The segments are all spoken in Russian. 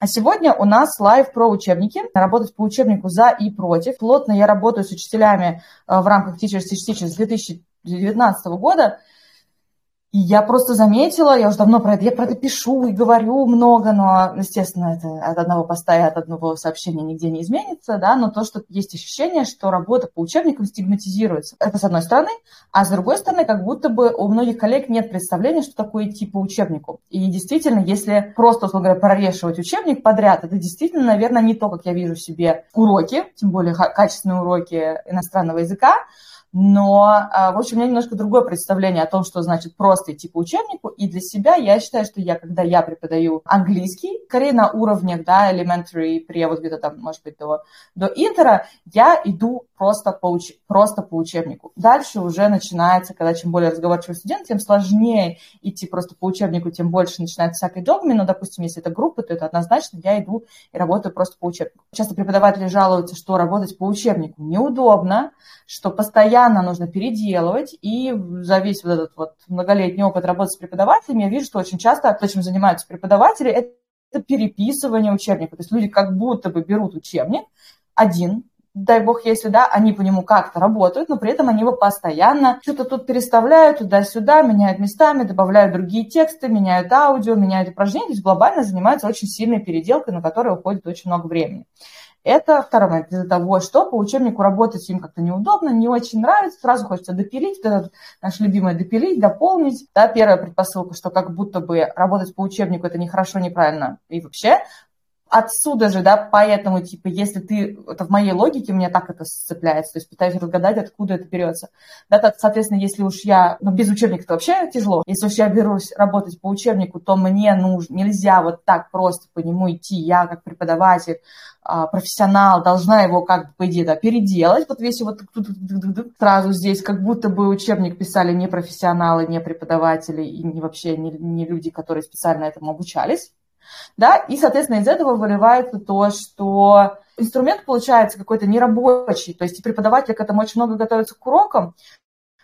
А сегодня у нас live про учебники. Работать по учебнику за и против. Плотно я работаю с учителями э, в рамках Teachers Teach Teachers с 2019 года. И я просто заметила, я уже давно про это, я про это пишу и говорю много, но, естественно, это от одного поста и от одного сообщения нигде не изменится, да, но то, что есть ощущение, что работа по учебникам стигматизируется. Это с одной стороны, а с другой стороны, как будто бы у многих коллег нет представления, что такое идти по учебнику. И действительно, если просто, условно говоря, прорешивать учебник подряд, это действительно, наверное, не то, как я вижу себе уроки, тем более качественные уроки иностранного языка, но, а, в общем, у меня немножко другое представление о том, что значит просто идти по учебнику. И для себя я считаю, что я, когда я преподаю английский, скорее на уровнях, да, elementary, при вот где-то там, может быть, до, до интера, я иду просто по, уч... просто по учебнику. Дальше уже начинается, когда чем более разговорчивый студент, тем сложнее идти просто по учебнику, тем больше начинается всякой догмы. Но, допустим, если это группа, то это однозначно я иду и работаю просто по учебнику. Часто преподаватели жалуются, что работать по учебнику неудобно, что постоянно нужно переделывать. И за весь вот этот вот многолетний опыт работы с преподавателями я вижу, что очень часто то, чем занимаются преподаватели, это переписывание учебника. То есть люди как будто бы берут учебник, один, дай бог, если да, они по нему как-то работают, но при этом они его постоянно что-то тут переставляют туда-сюда, меняют местами, добавляют другие тексты, меняют аудио, меняют упражнения, то есть глобально занимаются очень сильной переделкой, на которую уходит очень много времени. Это второй момент. Из-за того, что по учебнику работать им как-то неудобно, не очень нравится, сразу хочется допилить, это наше любимое допилить, дополнить. Да, первая предпосылка, что как будто бы работать по учебнику это нехорошо, неправильно и вообще отсюда же, да, поэтому, типа, если ты, это в моей логике, у меня так это сцепляется, то есть пытаюсь разгадать, откуда это берется. Да, так, соответственно, если уж я, ну, без учебника это вообще тяжело, если уж я берусь работать по учебнику, то мне нужно, нельзя вот так просто по нему идти, я как преподаватель, а, профессионал, должна его как бы, по идее, да, переделать, вот весь вот сразу здесь, как будто бы учебник писали не профессионалы, не преподаватели и не вообще не, не люди, которые специально этому обучались да, и, соответственно, из этого выливается то, что инструмент получается какой-то нерабочий, то есть и преподаватели к этому очень много готовятся к урокам,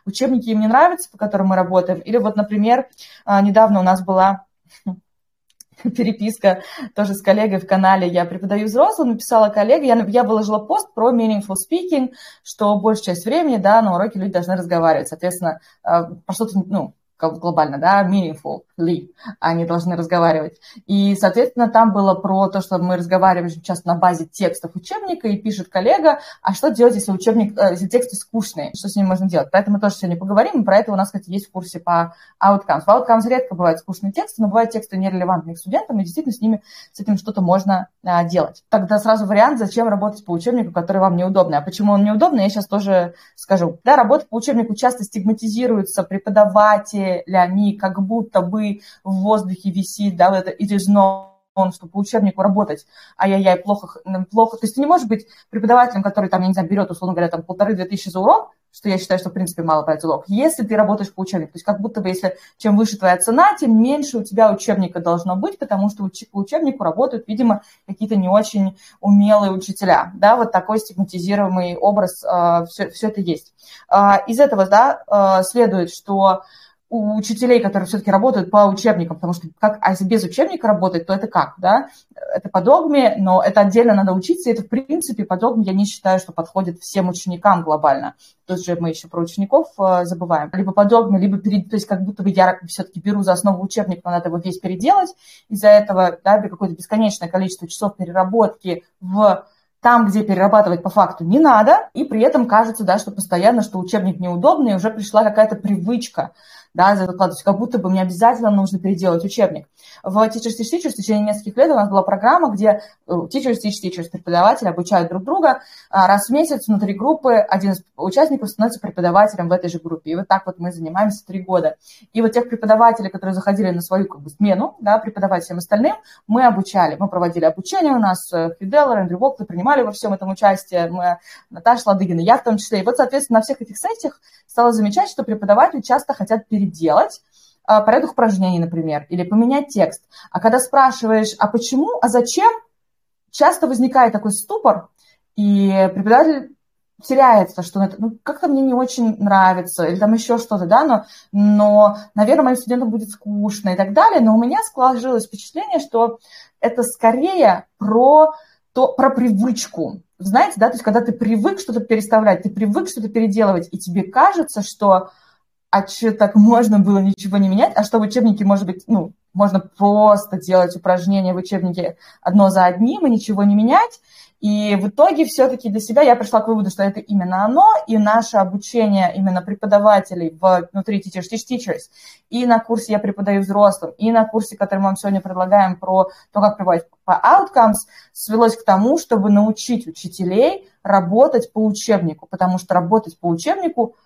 учебники им не нравятся, по которым мы работаем, или вот, например, а, недавно у нас была переписка тоже с коллегой в канале. «Я преподаю взрослым», написала коллега, я, я выложила пост про meaningful speaking, что большую часть времени, да, на уроке люди должны разговаривать, соответственно, а, про что-то, ну, глобально, да, meaningfully, они должны разговаривать. И, соответственно, там было про то, что мы разговариваем часто на базе текстов учебника, и пишет коллега, а что делать, если учебник, э, если тексты скучные, что с ними можно делать? Про это мы тоже сегодня поговорим, и про это у нас, кстати, есть в курсе по outcomes. В outcomes редко бывают скучные тексты, но бывают тексты нерелевантные к студентам, и действительно с ними, с этим что-то можно а, делать. Тогда сразу вариант, зачем работать по учебнику, который вам неудобный. А почему он неудобный, я сейчас тоже скажу. Да, работа по учебнику часто стигматизируется преподаватель, они как будто бы в воздухе висит, да, вот это it is known, что по учебнику работать, ай-яй-яй, плохо, плохо. То есть ты не можешь быть преподавателем, который там, я не знаю, берет, условно говоря, там полторы-две тысячи за урок, что я считаю, что, в принципе, мало брать урок, если ты работаешь по учебнику. То есть как будто бы, если чем выше твоя цена, тем меньше у тебя учебника должно быть, потому что по учебнику работают, видимо, какие-то не очень умелые учителя. Да, вот такой стигматизируемый образ, э, все, все это есть. Э, из этого, да, э, следует, что у учителей, которые все-таки работают по учебникам, потому что как, а если без учебника работать, то это как, да? Это по догме, но это отдельно надо учиться, и это, в принципе, по догме я не считаю, что подходит всем ученикам глобально. Тут же мы еще про учеников э, забываем. Либо по догме, либо перед, то есть как будто бы я все-таки беру за основу учебник, но надо его весь переделать, из-за этого, да, какое-то бесконечное количество часов переработки в там, где перерабатывать по факту не надо, и при этом кажется, да, что постоянно, что учебник неудобный, уже пришла какая-то привычка да, за выкладывать, как будто бы мне обязательно нужно переделать учебник. В Teachers Teach Teachers в течение нескольких лет у нас была программа, где э, Teachers Teach Teachers, преподаватели обучают друг друга. А, раз в месяц внутри группы один из участников становится преподавателем в этой же группе. И вот так вот мы занимаемся три года. И вот тех преподавателей, которые заходили на свою как бы, смену, да, преподавать всем остальным, мы обучали. Мы проводили обучение у нас, Фиделлер, Эндрю Вокли принимали во всем этом участие, мы, Наташа Ладыгина, я в том числе. И вот, соответственно, на всех этих сессиях стала замечать, что преподаватели часто хотят переделать а, порядок упражнений, например, или поменять текст. А когда спрашиваешь, а почему, а зачем, часто возникает такой ступор, и преподаватель теряется, что ну, как-то мне не очень нравится, или там еще что-то, да, но, но, наверное, моим студентам будет скучно и так далее, но у меня сложилось впечатление, что это скорее про, то, про привычку, знаете, да, то есть когда ты привык что-то переставлять, ты привык что-то переделывать, и тебе кажется, что а что так можно было ничего не менять, а что в учебнике, может быть, ну, можно просто делать упражнения в учебнике одно за одним и ничего не менять, и в итоге все-таки для себя я пришла к выводу, что это именно оно, и наше обучение именно преподавателей внутри Teachers Teach Teachers, и на курсе я преподаю взрослым, и на курсе, который мы вам сегодня предлагаем про то, как преподавать по outcomes, свелось к тому, чтобы научить учителей работать по учебнику, потому что работать по учебнику –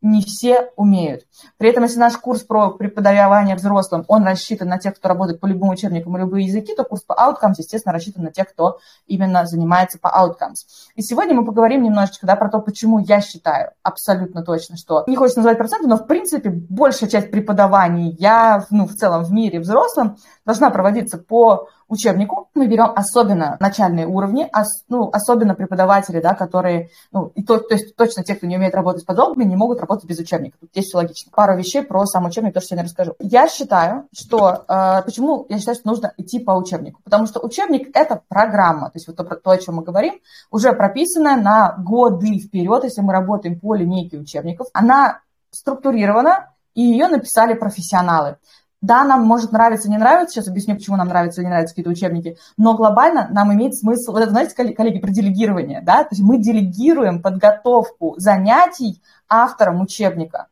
не все умеют. При этом, если наш курс про преподавание взрослым, он рассчитан на тех, кто работает по любым учебникам и любые языки, то курс по Outcomes, естественно, рассчитан на тех, кто именно занимается по Outcomes. И сегодня мы поговорим немножечко да, про то, почему я считаю абсолютно точно, что не хочется называть проценты, но в принципе большая часть преподавания я ну, в целом в мире взрослым должна проводиться по учебнику. Мы берем особенно начальные уровни, ос, ну, особенно преподаватели, да, которые, ну, и то, то есть точно те, кто не умеет работать с подобными, не могут работать без учебника. Тут здесь все логично. Пару вещей про сам учебник, то, что я не расскажу. Я считаю, что, э, почему я считаю, что нужно идти по учебнику? Потому что учебник – это программа, то есть вот то, то, о чем мы говорим, уже прописанная на годы вперед, если мы работаем по линейке учебников. Она структурирована, и ее написали профессионалы. Да, нам может нравиться, не нравится, сейчас объясню, почему нам нравятся или не нравятся какие-то учебники, но глобально нам имеет смысл, вот это, знаете, коллеги, про делегирование, да, то есть мы делегируем подготовку занятий авторам учебника.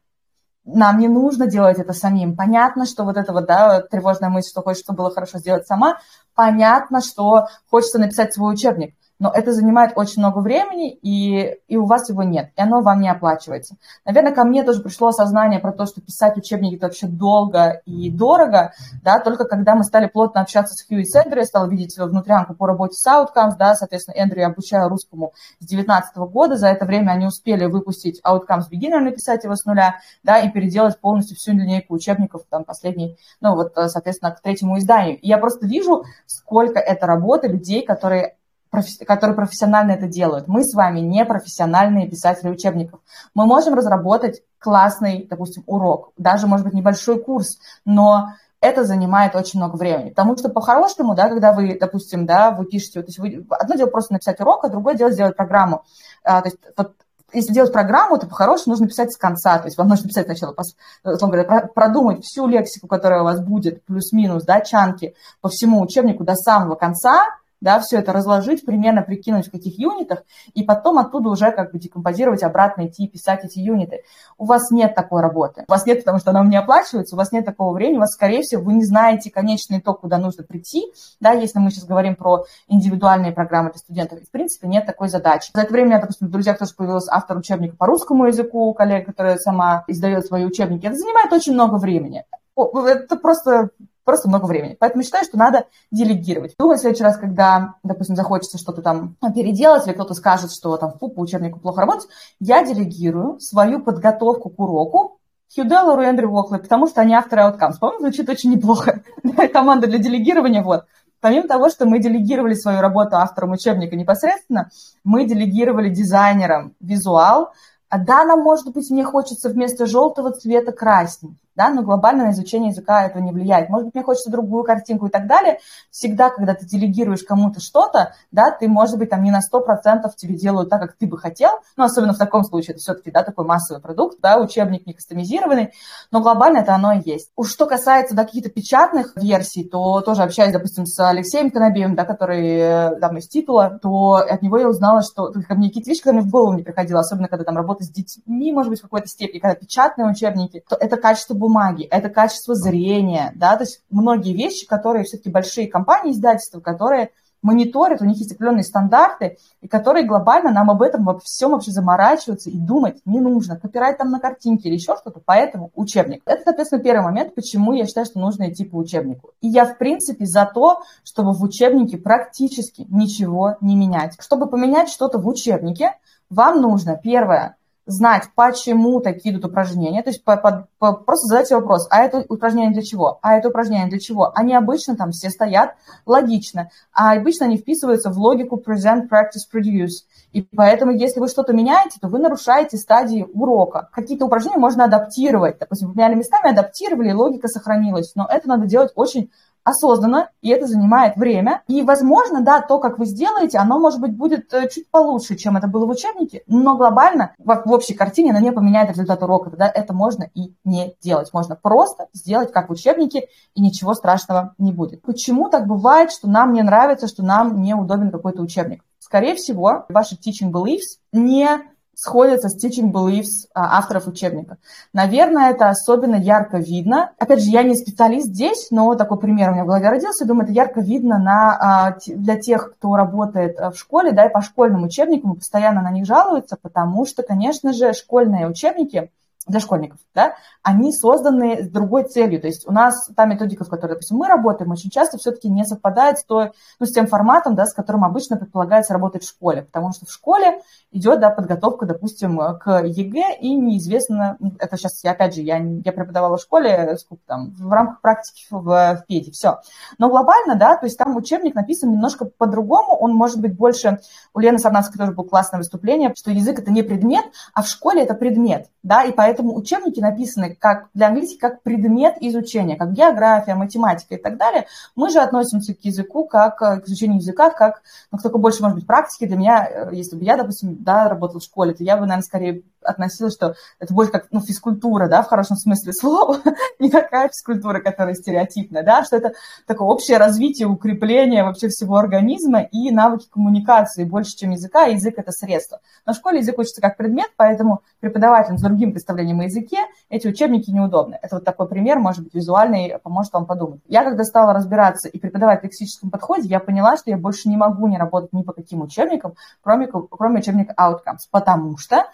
Нам не нужно делать это самим. Понятно, что вот это вот, да, тревожная мысль, что чтобы было хорошо сделать сама, понятно, что хочется написать свой учебник но это занимает очень много времени, и, и у вас его нет, и оно вам не оплачивается. Наверное, ко мне тоже пришло осознание про то, что писать учебники это вообще долго и дорого, да, только когда мы стали плотно общаться с Хью и Эндрю, я стала видеть внутрянку по работе с Outcomes, да, соответственно, Эндрю я обучаю русскому с 2019 года, за это время они успели выпустить Outcomes Beginner, написать его с нуля, да, и переделать полностью всю линейку учебников, там, последний, ну, вот, соответственно, к третьему изданию. И я просто вижу, сколько это работа людей, которые которые профессионально это делают. Мы с вами не профессиональные писатели учебников. Мы можем разработать классный, допустим, урок, даже, может быть, небольшой курс, но это занимает очень много времени. Потому что по-хорошему, да, когда вы, допустим, да, вы пишете, то есть вы, одно дело просто написать урок, а другое дело сделать программу. А, то есть вот если делать программу, то по-хорошему нужно писать с конца. То есть вам нужно писать сначала, условно говоря, продумать всю лексику, которая у вас будет, плюс-минус, да, чанки по всему учебнику до самого конца, да, все это разложить, примерно прикинуть в каких юнитах, и потом оттуда уже как бы декомпозировать обратно, идти писать эти юниты. У вас нет такой работы. У вас нет, потому что она не оплачивается, у вас нет такого времени, у вас, скорее всего, вы не знаете конечный итог, куда нужно прийти, да, если мы сейчас говорим про индивидуальные программы для студентов. В принципе, нет такой задачи. За это время, я, допустим, в друзьях тоже появился автор учебника по русскому языку, коллега, которая сама издает свои учебники. Это занимает очень много времени. Это просто просто много времени. Поэтому считаю, что надо делегировать. Думаю, в следующий раз, когда, допустим, захочется что-то там переделать, или кто-то скажет, что там фу, по учебнику плохо работать, я делегирую свою подготовку к уроку Хью Деллару и Эндрю Уоклey, потому что они авторы Outcomes. По-моему, звучит очень неплохо. Команда для делегирования, вот. Помимо того, что мы делегировали свою работу авторам учебника непосредственно, мы делегировали дизайнерам визуал. А да, нам, может быть, мне хочется вместо желтого цвета красненький да, но глобально на изучение языка этого не влияет. Может быть, мне хочется другую картинку и так далее. Всегда, когда ты делегируешь кому-то что-то, да, ты, может быть, там не на 100% тебе делают так, как ты бы хотел, ну, особенно в таком случае, это все-таки, да, такой массовый продукт, да, учебник не кастомизированный, но глобально это оно и есть. Уж что касается, да, каких-то печатных версий, то тоже общаясь, допустим, с Алексеем Конобеем, да, который э, там из титула, то от него я узнала, что ко мне какие-то вещи, которые мне в голову не приходило, особенно когда там работа с детьми, может быть, в какой-то степени, когда печатные учебники, то это качество бумаги, это качество зрения, да, то есть многие вещи, которые все-таки большие компании, издательства, которые мониторят, у них есть определенные стандарты, и которые глобально нам об этом во всем вообще заморачиваться и думать не нужно. Копирайт там на картинке или еще что-то, поэтому учебник. Это, соответственно, первый момент, почему я считаю, что нужно идти по учебнику. И я, в принципе, за то, чтобы в учебнике практически ничего не менять. Чтобы поменять что-то в учебнике, вам нужно, первое, знать, почему такие идут упражнения, то есть по, по, по, просто задать себе вопрос, а это упражнение для чего, а это упражнение для чего. Они обычно там все стоят логично, а обычно они вписываются в логику present, practice, produce. И поэтому, если вы что-то меняете, то вы нарушаете стадии урока. Какие-то упражнения можно адаптировать. Допустим, поменяли местами, адаптировали, логика сохранилась. Но это надо делать очень осознанно, и это занимает время. И, возможно, да, то, как вы сделаете, оно, может быть, будет э, чуть получше, чем это было в учебнике, но глобально в, в общей картине оно не поменяет результат урока. Тогда это можно и не делать. Можно просто сделать, как в учебнике, и ничего страшного не будет. Почему так бывает, что нам не нравится, что нам неудобен какой-то учебник? Скорее всего, ваши teaching beliefs не сходятся с teaching beliefs а, авторов учебника. Наверное, это особенно ярко видно. Опять же, я не специалист здесь, но такой пример у меня в голове родился. Думаю, это ярко видно на, а, для тех, кто работает а, в школе, да, и по школьным учебникам постоянно на них жалуются, потому что, конечно же, школьные учебники – для школьников, да, они созданы с другой целью. То есть у нас та методика, в которой, допустим, мы работаем, очень часто все-таки не совпадает с, той, ну, с тем форматом, да, с которым обычно предполагается работать в школе. Потому что в школе идет да, подготовка, допустим, к ЕГЭ, и неизвестно, ну, это сейчас, я, опять же, я, я преподавала в школе, сколько там, в рамках практики в, в педе, все. Но глобально, да, то есть там учебник написан немножко по-другому, он может быть больше, у Лены Сарнавской тоже было классное выступление, что язык это не предмет, а в школе это предмет, да, и поэтому Поэтому учебники написаны как для английского как предмет изучения, как география, математика и так далее. Мы же относимся к языку как э, к изучению языка, как ну, только больше, может быть, практики. Для меня, э, если бы я, допустим, да, работала в школе, то я бы, наверное, скорее относилась, что это больше как ну, физкультура, да, в хорошем смысле слова, не такая физкультура, которая стереотипная, да, что это такое общее развитие, укрепление вообще всего организма и навыки коммуникации больше, чем языка, а язык – это средство. На школе язык учится как предмет, поэтому преподавателям с другим представлением о языке эти учебники неудобны. Это вот такой пример, может быть, визуальный, поможет вам подумать. Я когда стала разбираться и преподавать в лексическом подходе, я поняла, что я больше не могу не работать ни по каким учебникам, кроме, кроме учебника Outcomes, потому что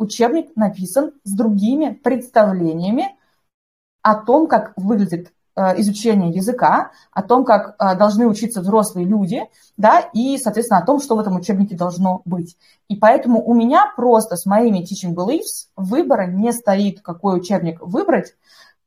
учебник написан с другими представлениями о том, как выглядит э, изучение языка, о том, как э, должны учиться взрослые люди, да, и, соответственно, о том, что в этом учебнике должно быть. И поэтому у меня просто с моими teaching beliefs выбора не стоит, какой учебник выбрать,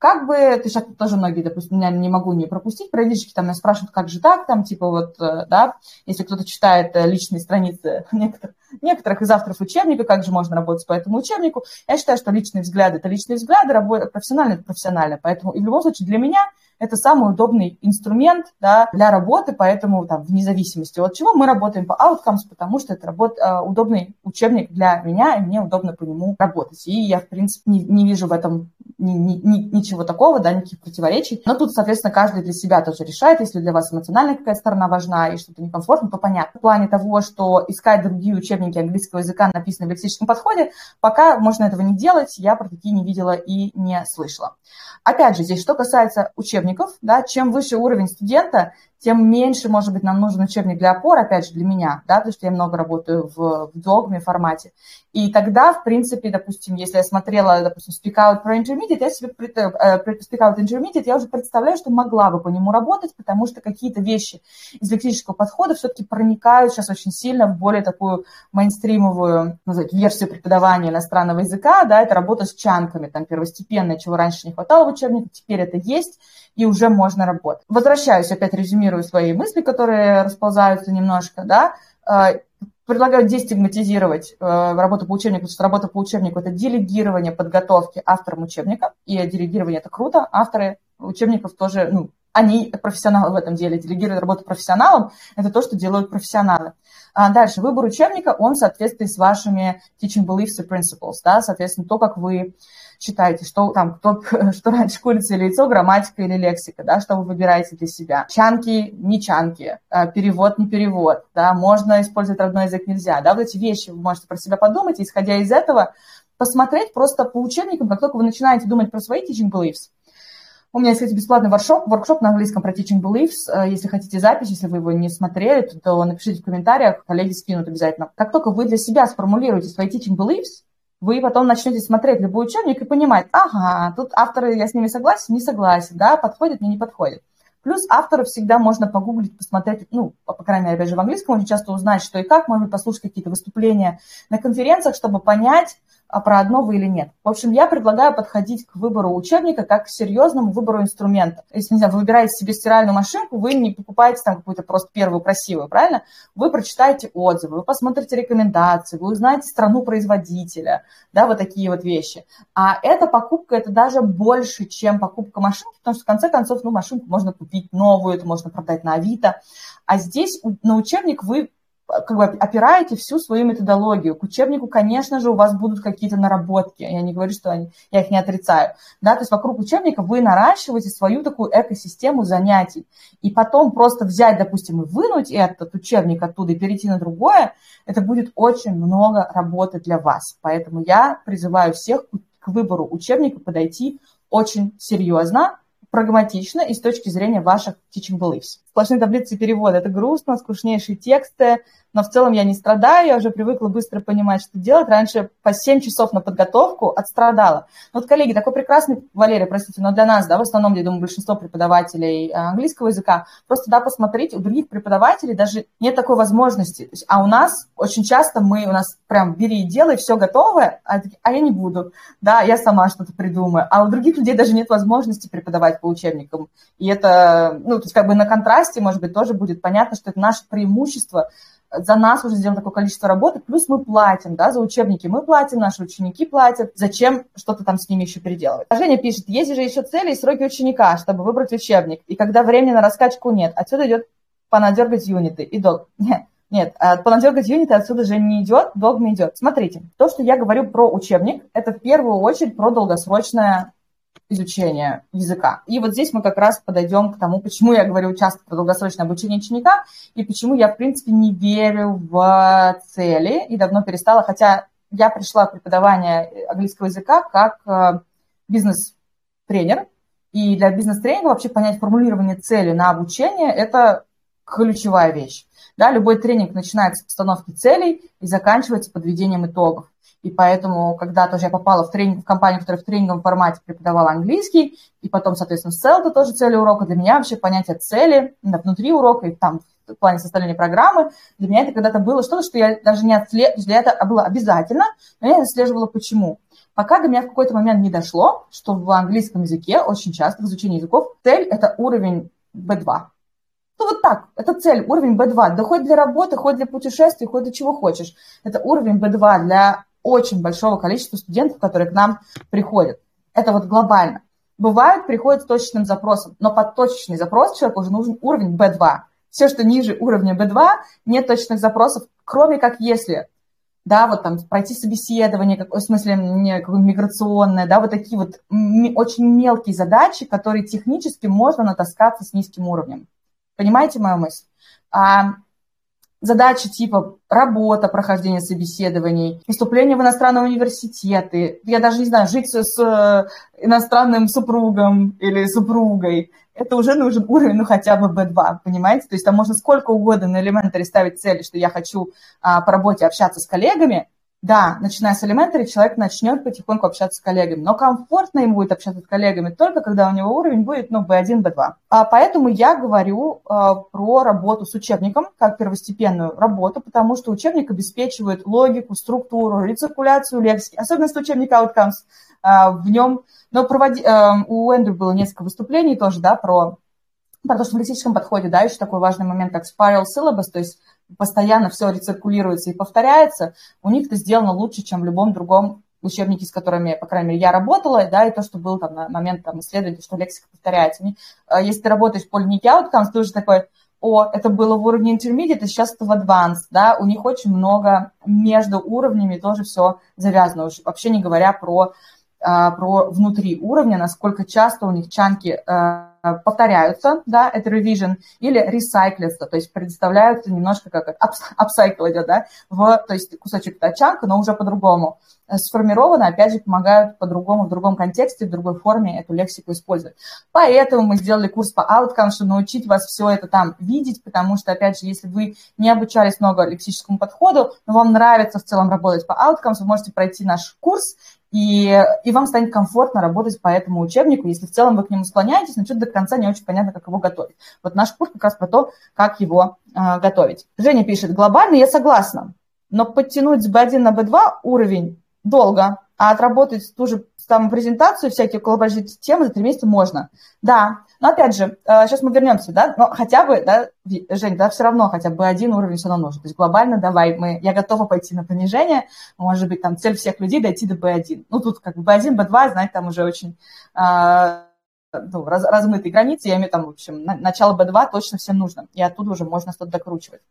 как бы, ты сейчас тоже многие, допустим, меня не могу не пропустить, периодически там меня спрашивают, как же так, там, типа вот, э, да, если кто-то читает э, личные страницы некоторых, некоторых из авторов учебника, как же можно работать по этому учебнику, я считаю, что личные взгляды – это личные взгляды, работа профессионально – это профессионально, поэтому и в любом случае для меня это самый удобный инструмент да, для работы, поэтому там, вне зависимости от чего мы работаем по Outcomes, потому что это работ, э, удобный учебник для меня, и мне удобно по нему работать. И я, в принципе, не, не вижу в этом ни, ни, ни, ничего такого, да, никаких противоречий. Но тут, соответственно, каждый для себя тоже решает. Если для вас эмоциональная какая-то сторона важна и что-то некомфортно, то понятно. В плане того, что искать другие учебники английского языка, написанные в лексическом подходе, пока можно этого не делать, я про такие не видела и не слышала. Опять же, здесь, что касается учебников, да, чем выше уровень студента, тем меньше, может быть, нам нужен учебник для опоры, опять же, для меня, да, потому что я много работаю в, в догме формате. И тогда, в принципе, допустим, если я смотрела, допустим, Speak Out про Intermediate, я себе, э, Speak Out Intermediate, я уже представляю, что могла бы по нему работать, потому что какие-то вещи из лексического подхода все-таки проникают сейчас очень сильно в более такую мейнстримовую, назвать, версию преподавания иностранного языка, да, это работа с чанками, там, первостепенное, чего раньше не хватало в учебнике, теперь это есть, и уже можно работать. Возвращаюсь, опять резюмирую свои мысли, которые расползаются немножко, да, э, предлагаю дестигматизировать э, работу по учебнику, потому что работа по учебнику – это делегирование подготовки авторам учебника, и делегирование – это круто, авторы учебников тоже, ну, они профессионалы в этом деле, делегируют работу профессионалам, это то, что делают профессионалы. А дальше, выбор учебника, он в соответствии с вашими teaching beliefs и principles, да, соответственно, то, как вы читаете, что там, кто, что раньше курица или яйцо, грамматика или лексика, да, что вы выбираете для себя. Чанки, не чанки, а, перевод, не перевод, да, можно использовать родной язык, нельзя, да, вот эти вещи вы можете про себя подумать, исходя из этого посмотреть просто по учебникам, как только вы начинаете думать про свои teaching beliefs, у меня есть, кстати, бесплатный воркшоп, воркшоп на английском про Teaching Beliefs. Э, если хотите запись, если вы его не смотрели, то напишите в комментариях, коллеги скинут обязательно. Как только вы для себя сформулируете свои Teaching Beliefs, вы потом начнете смотреть любой учебник и понимать, ага, тут авторы, я с ними согласен, не согласен, да, подходит, мне не подходит. Плюс авторов всегда можно погуглить, посмотреть, ну, по, крайней мере, опять же, в английском очень часто узнать, что и как, можно послушать какие-то выступления на конференциях, чтобы понять, про одно вы или нет. В общем, я предлагаю подходить к выбору учебника как к серьезному выбору инструмента. Если, не знаю, вы выбираете себе стиральную машинку, вы не покупаете там какую-то просто первую красивую, правильно? Вы прочитаете отзывы, вы посмотрите рекомендации, вы узнаете страну производителя, да, вот такие вот вещи. А эта покупка, это даже больше, чем покупка машинки, потому что в конце концов, ну, машинку можно купить новую, это можно продать на Авито. А здесь на учебник вы как бы опираете всю свою методологию. К учебнику, конечно же, у вас будут какие-то наработки. Я не говорю, что они, я их не отрицаю. Да? То есть вокруг учебника вы наращиваете свою такую экосистему занятий. И потом просто взять, допустим, и вынуть этот учебник оттуда и перейти на другое, это будет очень много работы для вас. Поэтому я призываю всех к выбору учебника подойти очень серьезно, прагматично и с точки зрения ваших teaching beliefs. Сплошные таблицы перевода – это грустно, скучнейшие тексты, но в целом я не страдаю, я уже привыкла быстро понимать, что делать. Раньше по 7 часов на подготовку отстрадала. Ну вот, коллеги, такой прекрасный, Валерия, простите, но для нас, да, в основном, я думаю, большинство преподавателей э, английского языка, просто, да, посмотрите, у других преподавателей даже нет такой возможности. есть, а у нас очень часто мы, у нас прям бери и делай, все готовое, а, а я не буду, да, я сама что-то придумаю. А у других людей даже нет возможности преподавать по учебникам. И это, ну, то есть как бы на контрасте, может быть, тоже будет понятно, что это наше преимущество – за нас уже сделано такое количество работы, плюс мы платим, да, за учебники мы платим, наши ученики платят, зачем что-то там с ними еще переделывать. Женя пишет, есть же еще цели и сроки ученика, чтобы выбрать учебник, и когда времени на раскачку нет, отсюда идет понадергать юниты и долг. Нет, нет, а понадергать юниты отсюда же не идет, долг не идет. Смотрите, то, что я говорю про учебник, это в первую очередь про долгосрочное изучения языка. И вот здесь мы как раз подойдем к тому, почему я говорю часто про долгосрочное обучение ученика и почему я, в принципе, не верю в цели и давно перестала, хотя я пришла в преподавание английского языка как э, бизнес-тренер, и для бизнес-тренинга вообще понять формулирование цели на обучение – это ключевая вещь. Да, любой тренинг начинается с постановки целей и заканчивается подведением итогов. И поэтому, когда тоже я попала в, тренинг, в компанию, которая в тренинговом формате преподавала английский, и потом, соответственно, это тоже цели урока, для меня вообще понятие цели внутри урока и там в плане составления программы, для меня это когда-то было что-то, что я даже не отслеживала, для этого было обязательно, но я не отслеживала почему. Пока до меня в какой-то момент не дошло, что в английском языке очень часто в изучении языков цель – это уровень B2. Ну вот так, это цель, уровень B2. Да хоть для работы, хоть для путешествий, хоть для чего хочешь. Это уровень B2 для очень большого количества студентов, которые к нам приходят. Это вот глобально. Бывают, приходят с точечным запросом, но под точечный запрос человеку уже нужен уровень B2. Все, что ниже уровня B2, нет точных запросов, кроме как если, да, вот там пройти собеседование, в смысле не, миграционное, да, вот такие вот очень мелкие задачи, которые технически можно натаскаться с низким уровнем. Понимаете мою мысль? А задачи типа работа, прохождение собеседований, поступление в иностранные университеты, я даже не знаю, жить с э, иностранным супругом или супругой, это уже нужен уровень, ну, хотя бы B2, понимаете? То есть там можно сколько угодно на элементаре ставить цели, что я хочу а, по работе общаться с коллегами, да, начиная с элементаря, человек начнет потихоньку общаться с коллегами, но комфортно ему будет общаться с коллегами только когда у него уровень будет, ну, B1, B2. А поэтому я говорю а, про работу с учебником, как первостепенную работу, потому что учебник обеспечивает логику, структуру, рециркуляцию лексики, особенность учебника Outcomes а, в нем. Но проводи, а, у Эндрю было несколько выступлений тоже, да, про, про то, что в лексическом подходе, да, еще такой важный момент, как spiral syllabus, то есть постоянно все рециркулируется и повторяется, у них это сделано лучше, чем в любом другом учебнике, с которыми, по крайней мере, я работала, да, и то, что был там на момент там, исследования, что лексика повторяется. Э, если ты работаешь по линейке outcomes, ты уже такой, о, это было в уровне intermediate, а сейчас это в advanced, да, у них очень много между уровнями тоже все завязано, вообще не говоря про, э, про внутри уровня, насколько часто у них чанки э, повторяются, да, это revision, или recyclятся, то есть предоставляются немножко как upcycle идет, да, в, то есть кусочек тачанка, но уже по-другому э, сформировано, опять же, помогают по-другому, в другом контексте, в другой форме эту лексику использовать. Поэтому мы сделали курс по outcome, чтобы научить вас все это там видеть, потому что, опять же, если вы не обучались много лексическому подходу, но вам нравится в целом работать по outcomes, вы можете пройти наш курс и, и вам станет комфортно работать по этому учебнику, если в целом вы к нему склоняетесь, но что-то до конца не очень понятно, как его готовить. Вот наш курс как раз про то, как его э, готовить. Женя пишет, глобально я согласна, но подтянуть с B1 на B2 уровень долго. А отработать ту же самую презентацию, всякие коллаборативные темы за три месяца можно. Да, но опять же, сейчас мы вернемся, да, но хотя бы, да, Жень, да, все равно хотя бы один уровень все равно нужен. То есть глобально давай, мы, я готова пойти на понижение, может быть, там цель всех людей дойти до B1. Ну, тут как бы B1, B2, знаете, там уже очень ну, раз, размытые границы, я имею там, в общем, начало B2 точно всем нужно, и оттуда уже можно что-то докручивать.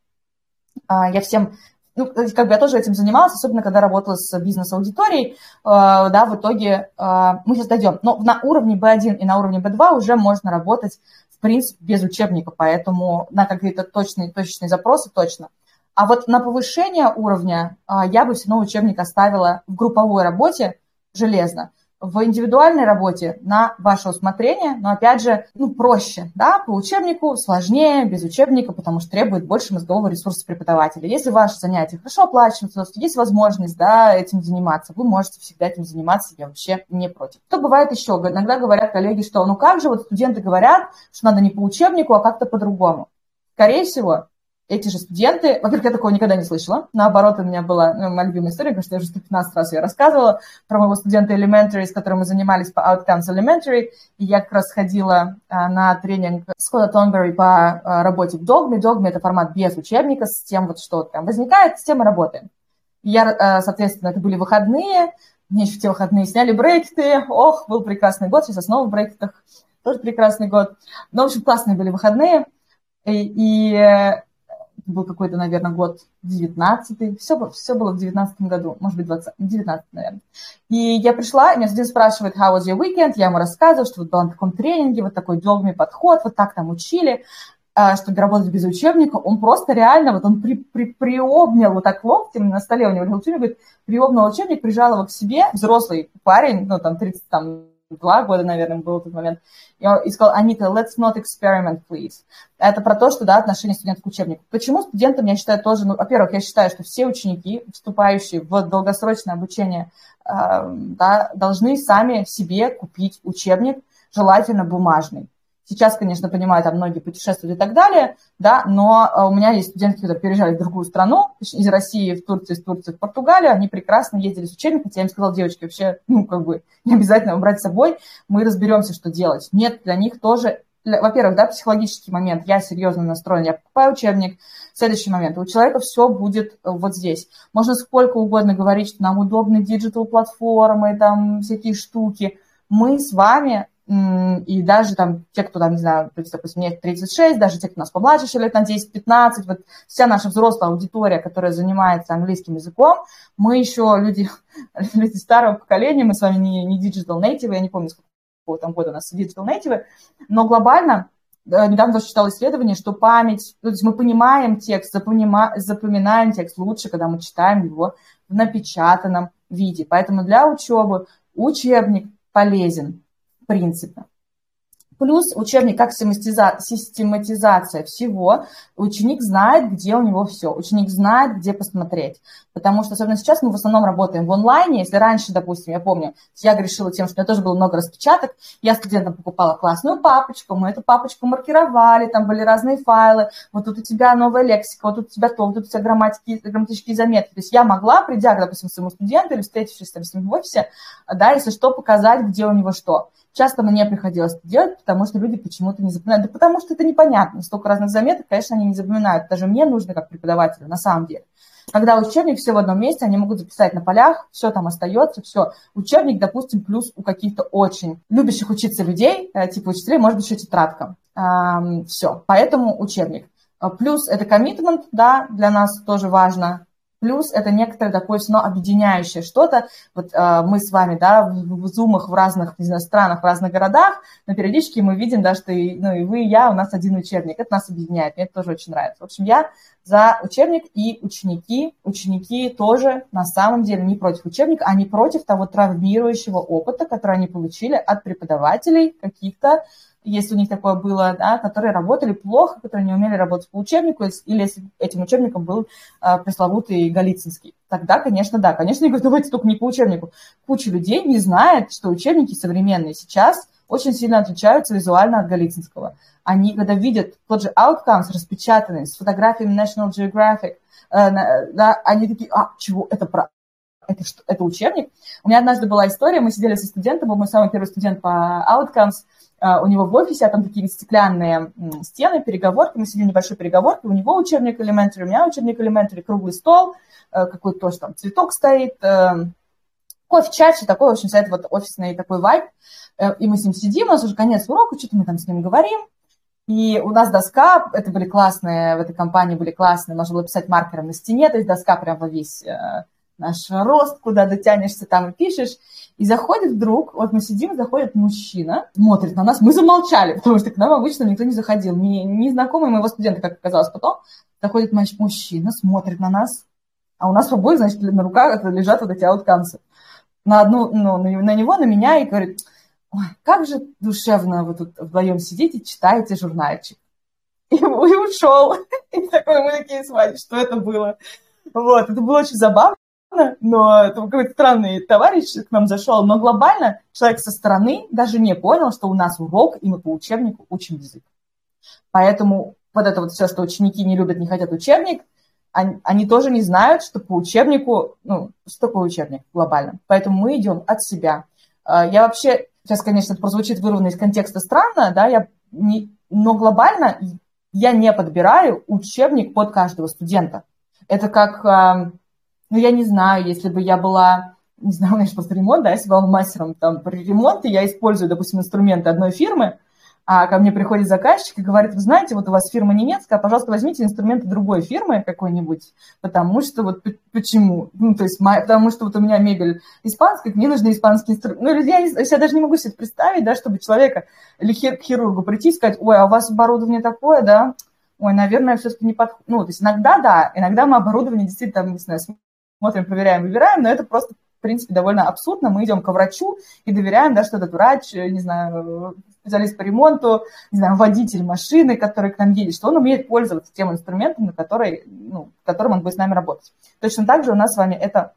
А, я всем, ну, как бы я тоже этим занималась, особенно когда работала с бизнес-аудиторией, а, да, в итоге а, мы сейчас дойдем. Но на уровне B1 и на уровне B2 уже можно работать, в принципе, без учебника, поэтому на какие-то точные, точечные запросы точно. А вот на повышение уровня я бы все равно учебник оставила в групповой работе железно в индивидуальной работе на ваше усмотрение, но опять же, ну, проще, да, по учебнику сложнее, без учебника, потому что требует больше мозгового ресурса преподавателя. Если ваше занятие хорошо оплачивается, есть возможность, да, этим заниматься, вы можете всегда этим заниматься, я вообще не против. Что бывает еще? Иногда говорят коллеги, что ну как же, вот студенты говорят, что надо не по учебнику, а как-то по-другому. Скорее всего, эти же студенты, во-первых, я такого никогда не слышала. Наоборот, у меня была ну, моя любимая история, потому что я уже 115 раз ее рассказывала, про моего студента Elementary, с которым мы занимались по Outcomes Elementary. И я как раз ходила а, на тренинг Скотта Тонбери по а, работе в Dogme. Dogme – это формат без учебника, с тем, вот, что там возникает, с тем мы работаем. И я, а, соответственно, это были выходные, мне еще в те выходные сняли брекеты. Ох, был прекрасный год, сейчас снова в брекетах. Тоже прекрасный год. Но, ну, в общем, классные были выходные. И, и был какой-то, наверное, год 19 все, все было в 19 году, может быть, 20, 19 наверное. И я пришла, и меня студент спрашивает, how was your weekend? Я ему рассказываю, что вот был на таком тренинге, вот такой догми подход, вот так там учили, а, чтобы работать без учебника. Он просто реально, вот он при, при, приобнял вот так локтем на столе, у него лежал учебник, говорит, приобнял учебник, прижал его к себе, взрослый парень, ну, там, 30, там, два года, наверное, был в тот момент, и сказал, Анита, let's not experiment, please. Это про то, что, да, отношение студента к учебнику. Почему студентам, я считаю, тоже, ну, во-первых, я считаю, что все ученики, вступающие в долгосрочное обучение, э, да, должны сами себе купить учебник, желательно бумажный. Сейчас, конечно, понимаю, там многие путешествуют и так далее, да, но э, у меня есть студенты, которые переезжали в другую страну, из России в Турцию, из Турции в Португалию, они прекрасно ездили с учебником, я им сказала, девочки, вообще, ну, как бы, не обязательно брать с собой, мы разберемся, что делать. Нет, для них тоже во-первых, да, психологический момент, я серьезно настроен, я покупаю учебник. Следующий момент, у человека все будет э, вот здесь. Можно сколько угодно говорить, что нам удобны диджитал-платформы, там всякие штуки. Мы с вами и даже там те, кто там, не знаю, допустим, мне 36, даже те, кто нас помладше еще лет на 10-15, вот вся наша взрослая аудитория, которая занимается английским языком, мы еще люди, люди старого поколения, мы с вами не, не digital native, я не помню, с какого там года у нас digital native, но глобально э, недавно тоже читала исследование, что память, то есть мы понимаем текст, запоминаем, запоминаем текст лучше, когда мы читаем его в напечатанном виде. Поэтому для учебы учебник полезен принципы. Плюс учебник как систематизация всего. Ученик знает, где у него все. Ученик знает, где посмотреть. Потому что, особенно сейчас, мы в основном работаем в онлайне. Если раньше, допустим, я помню, я грешила тем, что у меня тоже было много распечаток, я студентам покупала классную папочку, мы эту папочку маркировали, там были разные файлы, вот тут у тебя новая лексика, вот тут у тебя то, вот тут у тебя грамматики, грамматические заметки. То есть я могла, придя, допустим, своему студенту или встретившись там, с ним в офисе, да, если что, показать, где у него что. Часто мне приходилось это делать, потому что люди почему-то не запоминают. Да потому что это непонятно. Столько разных заметок, конечно, они не запоминают. Даже мне нужно как преподавателю, на самом деле. Когда учебник все в одном месте, они могут записать на полях, все там остается, все. Учебник, допустим, плюс у каких-то очень любящих учиться людей, э, типа учителей, может быть, еще тетрадка. Все. Поэтому учебник. А плюс это коммитмент, да, для нас тоже важно. Плюс это некоторое такое все равно объединяющее что-то. Вот э, мы с вами, да, в, в зумах в разных не знаю, странах, в разных городах, но периодически мы видим, да, что и, ну, и вы, и я, у нас один учебник. Это нас объединяет, мне это тоже очень нравится. В общем, я за учебник и ученики. Ученики тоже на самом деле не против учебника, они против того травмирующего опыта, который они получили от преподавателей каких-то если у них такое было, да, которые работали плохо, которые не умели работать по учебнику, или если этим учебником был э, пресловутый Голицынский. Тогда, конечно, да. Конечно, я говорю, давайте только не по учебнику. Куча людей не знает, что учебники современные сейчас очень сильно отличаются визуально от Голицынского. Они, когда видят тот же Outcomes распечатанный с фотографиями National Geographic, э, да, они такие, а, чего, это про это, что, это учебник. У меня однажды была история, мы сидели со студентом, был мой самый первый студент по Outcomes, а, у него в офисе, а там такие стеклянные стены, переговорки, мы сидели в небольшой переговорке, у него учебник Elementary, у меня учебник Elementary, круглый стол, э, какой-то тоже там цветок стоит, э, кофе, чай, все такое, в общем, стоит вот офисный такой вайб, э, и мы с ним сидим, у нас уже конец урока, что-то мы там с ним говорим, и у нас доска, это были классные, в этой компании были классные, можно было писать маркером на стене, то есть доска прям во весь наш рост, куда дотянешься, там и пишешь. И заходит вдруг, вот мы сидим, заходит мужчина, смотрит на нас, мы замолчали, потому что к нам обычно никто не заходил, не, не знакомый моего студента, как оказалось потом. Заходит мужчина, смотрит на нас, а у нас в обоих, значит, на руках лежат вот эти аутканцы. На одну, ну, на него, на меня, и говорит, ой, как же душевно вы тут вдвоем сидите, читаете журнальчик. И, и ушел. И такой, мы такие, смотри, что это было. Вот, это было очень забавно но это какой-то странный товарищ к нам зашел, но глобально человек со стороны даже не понял, что у нас урок, и мы по учебнику учим язык. Поэтому вот это вот все, что ученики не любят, не хотят учебник, они, они тоже не знают, что по учебнику, ну, что такое учебник глобально. Поэтому мы идем от себя. А, я вообще, сейчас, конечно, это прозвучит вырвано из контекста странно, да, я не, но глобально я не подбираю учебник под каждого студента. Это как ну, я не знаю, если бы я была, не знаю, знаешь, после ремонта, да, если бы мастером там при ремонте, я использую, допустим, инструменты одной фирмы, а ко мне приходит заказчик и говорит, вы знаете, вот у вас фирма немецкая, пожалуйста, возьмите инструменты другой фирмы какой-нибудь, потому что вот почему? Ну, то есть, потому что вот у меня мебель испанская, мне нужны испанские инструменты. Ну, я, я даже не могу себе представить, да, чтобы человека или хир, к хирургу прийти и сказать, ой, а у вас оборудование такое, да, ой, наверное, все-таки не подходит. Ну, то есть иногда, да, иногда мы оборудование действительно, там, не знаю, смотрим, проверяем, выбираем, но это просто, в принципе, довольно абсурдно. Мы идем к врачу и доверяем, да, что этот врач, не знаю, специалист по ремонту, не знаю, водитель машины, который к нам едет, что он умеет пользоваться тем инструментом, на который, ну, которым он будет с нами работать. Точно так же у нас с вами это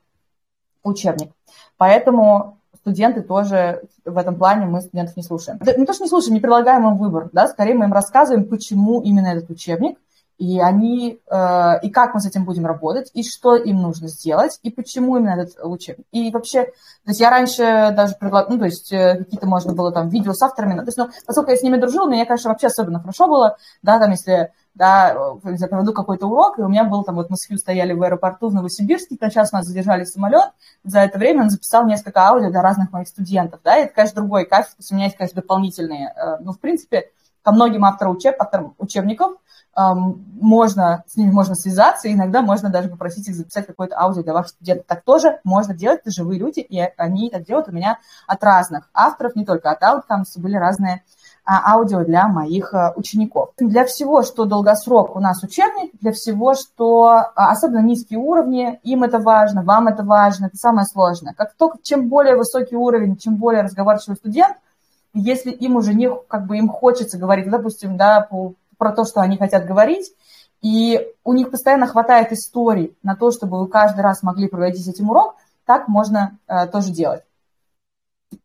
учебник. Поэтому студенты тоже в этом плане мы студентов не слушаем. Не то, что не слушаем, не предлагаем им выбор, да, скорее мы им рассказываем, почему именно этот учебник, и они, э, и как мы с этим будем работать, и что им нужно сделать, и почему именно этот учебник. И вообще, то есть я раньше даже предлагала, ну, то есть э, какие-то можно было там видео с авторами, то есть, ну, поскольку я с ними дружила, мне, конечно, вообще особенно хорошо было, да, там, если, да, я проведу какой-то урок, и у меня был там, вот мы с Хью стояли в аэропорту в Новосибирске, на час нас задержали самолет, за это время он записал несколько аудио для разных моих студентов, да, и это, конечно, другой кайф, у меня есть, конечно, дополнительные, э, ну, в принципе, ко многим авторам, учеб, авторам учебников можно, с ними можно связаться, иногда можно даже попросить их записать какое-то аудио для ваших студентов. Так тоже можно делать, это живые люди, и они так делают у меня от разных авторов, не только от Outcomes, были разные а, аудио для моих а, учеников. Для всего, что долгосрок у нас учебник, для всего, что а, особенно низкие уровни, им это важно, вам это важно, это самое сложное. Как только чем более высокий уровень, чем более разговорчивый студент, если им уже не, как бы им хочется говорить, допустим, да, по про то, что они хотят говорить, и у них постоянно хватает историй на то, чтобы вы каждый раз могли проводить этим урок, так можно э, тоже делать.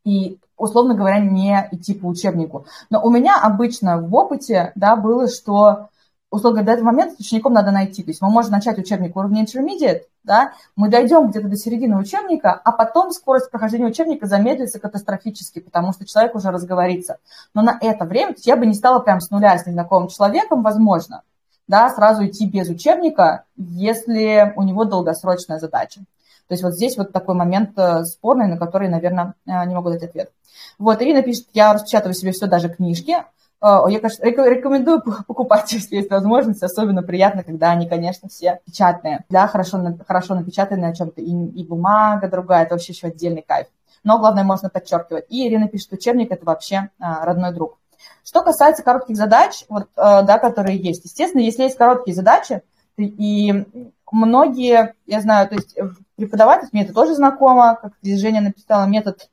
И, условно говоря, не идти по учебнику. Но у меня обычно в опыте да, было, что условно до этого момента с учеником надо найти. То есть мы можем начать учебник уровня intermediate, да, мы дойдем где-то до середины учебника, а потом скорость прохождения учебника замедлится катастрофически, потому что человек уже разговорится. Но на это время, я бы не стала прям с нуля с незнакомым человеком, возможно, да, сразу идти без учебника, если у него долгосрочная задача. То есть вот здесь вот такой момент э, спорный, на который, наверное, э, не могу дать ответ. Вот, Ирина пишет, я распечатываю себе все, даже книжки. А, я, конечно, рекомендую покупать, если есть возможность. Особенно приятно, когда они, конечно, все печатные. Да, хорошо, хорошо напечатанные на чем-то. И, и бумага другая, это вообще еще отдельный кайф. Но главное, можно подчеркивать. И Ирина пишет, учебник – это вообще а, родной друг. Что касается коротких задач, вот, а, да, которые есть. Естественно, если есть короткие задачи, и многие, я знаю, то есть преподаватель, мне это тоже знакомо, как Женя написала, метод,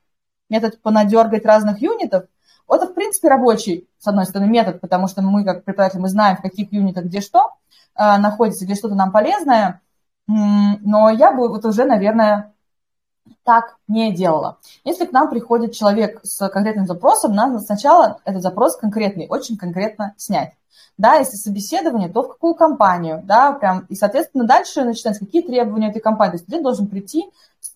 метод понадергать разных юнитов – это, в принципе, рабочий, с одной стороны, метод, потому что мы, как преподаватели, мы знаем, в каких юнитах где что э, находится, где что-то нам полезное, но я бы вот уже, наверное, так не делала. Если к нам приходит человек с конкретным запросом, надо сначала этот запрос конкретный, очень конкретно снять. Да, если собеседование, то в какую компанию, да, прям, и, соответственно, дальше начинается, какие требования этой компании. То есть студент должен прийти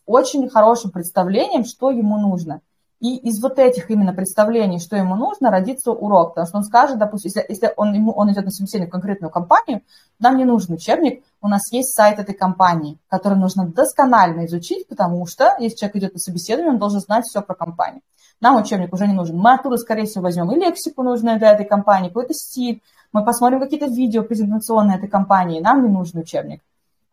очень хорошим представлением, что ему нужно. И из вот этих именно представлений, что ему нужно, родится урок. Потому что он скажет, допустим, если, если он, ему, он идет на собеседование в конкретную компанию, нам не нужен учебник, у нас есть сайт этой компании, который нужно досконально изучить, потому что если человек идет на собеседование, он должен знать все про компанию. Нам учебник уже не нужен. Мы оттуда, скорее всего, возьмем и лексику нужную для этой компании, какой-то стиль, мы посмотрим какие-то видео презентационные этой компании, нам не нужен учебник.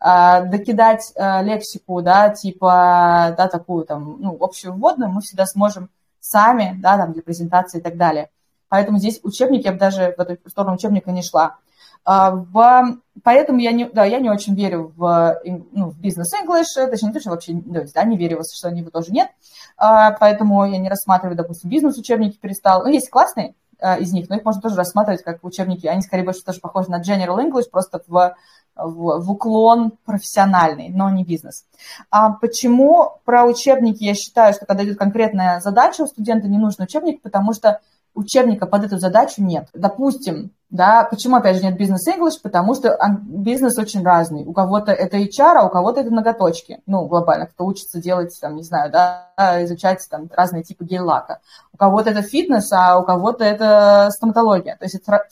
А, докидать а, лексику, да, типа, да, такую там, ну, общую вводную, мы всегда сможем сами, да, там, для презентации и так далее. Поэтому здесь учебники, я бы даже в эту сторону учебника не шла. А, в, поэтому я не, да, я не очень верю в, ну, в бизнес English, точнее, не то, что вообще да, не верю, что его тоже нет, поэтому я не рассматриваю, допустим, бизнес-учебники перестал. Ну, есть классные из них, но их можно тоже рассматривать как учебники. Они скорее больше тоже похожи на General English, просто в в, в уклон профессиональный, но не бизнес. А почему про учебники я считаю, что когда идет конкретная задача у студента, не нужен учебник, потому что учебника под эту задачу нет. Допустим, да, почему, опять же, нет бизнес English? Потому что бизнес очень разный. У кого-то это HR, а у кого-то это ноготочки. Ну, глобально, кто учится делать, там, не знаю, да, изучать там разные типы гель-лака. У кого-то это фитнес, а у кого-то это стоматология. То есть это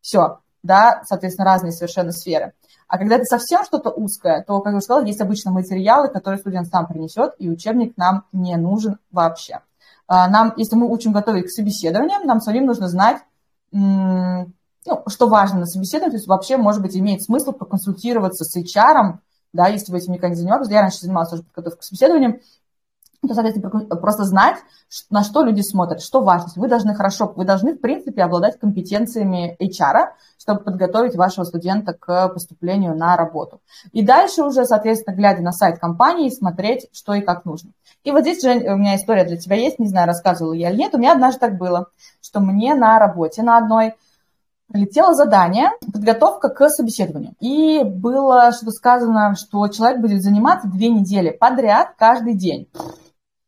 все, да, соответственно, разные совершенно сферы. А когда это совсем что-то узкое, то, как я уже сказала, есть обычно материалы, которые студент сам принесет, и учебник нам не нужен вообще. А, нам, если мы учим готовить к собеседованиям, нам самим нужно знать, ну, что важно на собеседовании, то есть вообще, может быть, имеет смысл проконсультироваться с HR, да, если вы этим никогда не занимались. Я раньше занималась уже подготовкой к собеседованиям, то, соответственно, просто знать, на что люди смотрят, что важно. Вы должны хорошо, вы должны, в принципе, обладать компетенциями HR, чтобы подготовить вашего студента к поступлению на работу. И дальше уже, соответственно, глядя на сайт компании, смотреть, что и как нужно. И вот здесь, Жень, у меня история для тебя есть, не знаю, рассказывала я или нет. У меня однажды так было, что мне на работе на одной прилетело задание подготовка к собеседованию. И было что-то сказано, что человек будет заниматься две недели подряд каждый день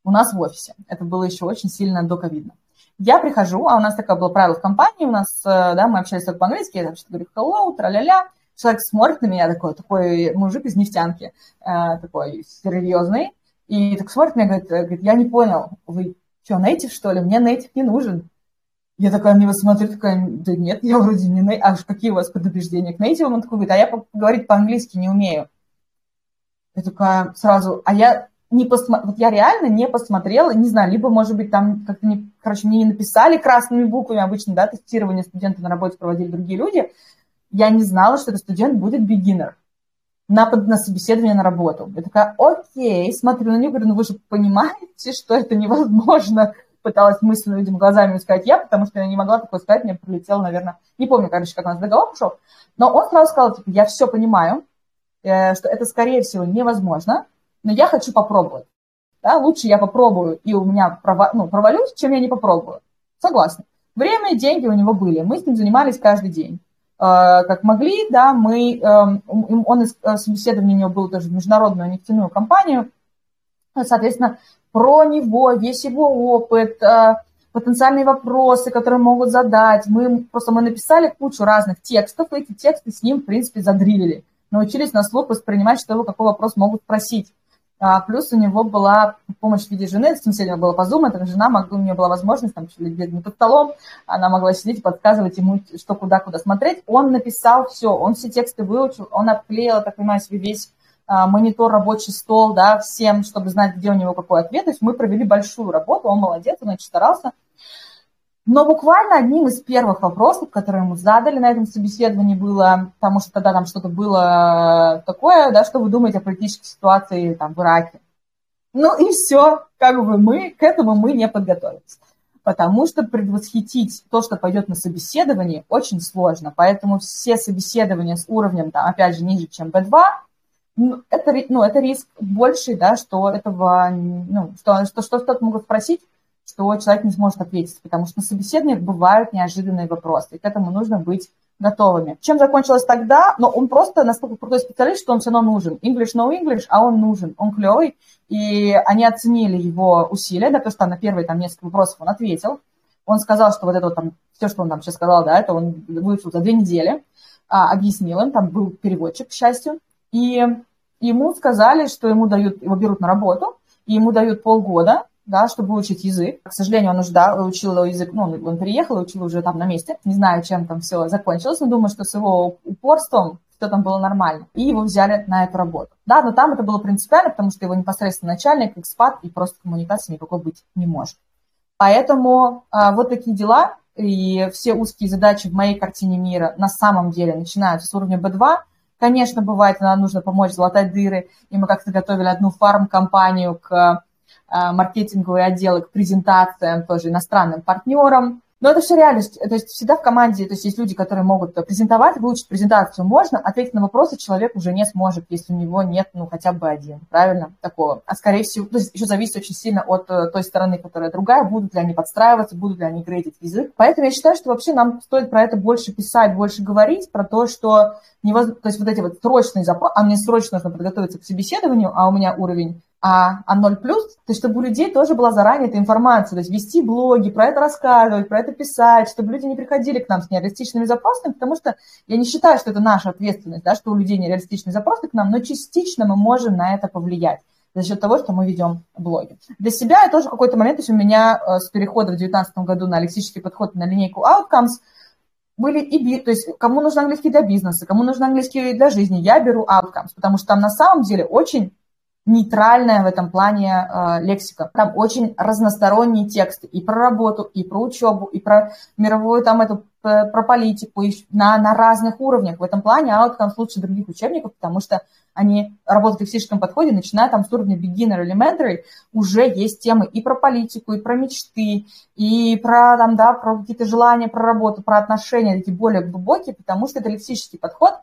у нас в офисе. Это было еще очень сильно до ковида. Я прихожу, а у нас такое было правило в компании, у нас, э, да, мы общались только по-английски, я там что-то говорю hello, тра-ля-ля. Человек смотрит на меня такой, такой мужик из нефтянки, э, такой серьезный, и так смотрит на меня, говорит, э, говорит, я не понял, вы что, нейтив, что ли? Мне нейтив не нужен. Я такая на него смотрю, такая, да нет, я вроде не нейтив. А какие у вас предубеждения к нейтивам? Он такой говорит, а я говорить по-английски не умею. Я такая сразу, а я не посмотрела, вот я реально не посмотрела, не знаю, либо, может быть, там как-то, не, короче, мне не написали красными буквами, обычно, да, тестирование студента на работе проводили другие люди, я не знала, что этот студент будет beginner на, на собеседование на работу. Я такая, окей, смотрю на нее, говорю, ну вы же понимаете, что это невозможно, пыталась мысленно, видимо, глазами сказать я, потому что я не могла такое сказать, мне прилетело, наверное, не помню, короче, как у нас договор пошел, но он сразу сказал, типа, я все понимаю, э, что это, скорее всего, невозможно, но я хочу попробовать. Да, лучше я попробую, и у меня прово, ну, провалюсь, чем я не попробую. Согласна. Время и деньги у него были. Мы с ним занимались каждый день. Э, как могли, да, мы, э, он из э, собеседования у него был тоже в международную нефтяную компанию. Соответственно, про него, весь его опыт, э, потенциальные вопросы, которые могут задать. Мы просто мы написали кучу разных текстов, и эти тексты с ним, в принципе, задрилили. Научились на слух воспринимать, что его какой вопрос могут спросить. А, плюс у него была помощь в виде жены, с ним сегодня было по Zoom, эта жена, могла, у нее была возможность, там, не под столом, она могла сидеть и подсказывать ему, что куда, куда смотреть. Он написал все, он все тексты выучил, он обклеил, так понимаю, себе весь а, монитор, рабочий стол, да, всем, чтобы знать, где у него какой ответ. То есть мы провели большую работу, он молодец, он очень старался. Но буквально одним из первых вопросов, которые ему задали на этом собеседовании, было, потому что тогда там что-то было такое, да, что вы думаете о политической ситуации там, в Ираке. Ну и все, как бы мы, к этому мы не подготовились. Потому что предвосхитить то, что пойдет на собеседование, очень сложно. Поэтому все собеседования с уровнем, там, опять же, ниже, чем B2, ну, это, ну, это риск больший, да, что этого, ну, что, что, что что-то могут спросить, что человек не сможет ответить, потому что на собеседованиях бывают неожиданные вопросы, и к этому нужно быть готовыми. Чем закончилось тогда? Но он просто настолько крутой специалист, что он все равно нужен. English, no English, а он нужен, он клевый. И они оценили его усилия, да, то есть там на первые там несколько вопросов он ответил. Он сказал, что вот это вот там, все, что он там сейчас сказал, да, это он выучил за две недели, а, объяснил им, там был переводчик, к счастью. И ему сказали, что ему дают, его берут на работу, и ему дают полгода, да, чтобы учить язык. К сожалению, он уже, да, учил язык, ну, он переехал и учил уже там на месте. Не знаю, чем там все закончилось, но думаю, что с его упорством все там было нормально. И его взяли на эту работу. Да, но там это было принципиально, потому что его непосредственно начальник, экспат, и просто коммуникации никакой быть не может. Поэтому а, вот такие дела, и все узкие задачи в моей картине мира на самом деле начинаются с уровня B2. Конечно, бывает, нам нужно помочь залатать дыры, и мы как-то готовили одну фарм-компанию к маркетинговые отделы, к презентациям тоже иностранным партнерам. Но это все реальность. То есть всегда в команде, то есть есть люди, которые могут презентовать, выучить презентацию можно, ответить на вопросы человек уже не сможет, если у него нет, ну, хотя бы один, правильно, такого. А скорее всего, то есть еще зависит очень сильно от э, той стороны, которая другая, будут ли они подстраиваться, будут ли они грейдить язык. Поэтому я считаю, что вообще нам стоит про это больше писать, больше говорить, про то, что невозможно, то есть вот эти вот срочные запросы, а мне срочно нужно подготовиться к собеседованию, а у меня уровень а, а 0 плюс, то есть чтобы у людей тоже была заранее эта информация, то есть вести блоги, про это рассказывать, про это писать, чтобы люди не приходили к нам с нереалистичными запросами, потому что я не считаю, что это наша ответственность, да, что у людей нереалистичные запросы к нам, но частично мы можем на это повлиять за счет того, что мы ведем блоги. Для себя я тоже в какой-то момент, то есть у меня э, с перехода в 2019 году на лексический подход на линейку Outcomes были и, то есть кому нужен английский для бизнеса, кому нужен английский для жизни, я беру Outcomes, потому что там на самом деле очень нейтральная в этом плане э, лексика. Там очень разносторонние тексты и про работу, и про учебу, и про мировую там эту про политику и на, на разных уровнях. В этом плане Outcomes лучше других учебников, потому что они работают в лексическом подходе, начиная там с уровня beginner elementary, уже есть темы и про политику, и про мечты, и про, там, да, про какие-то желания, про работу, про отношения, такие более глубокие, потому что это лексический подход,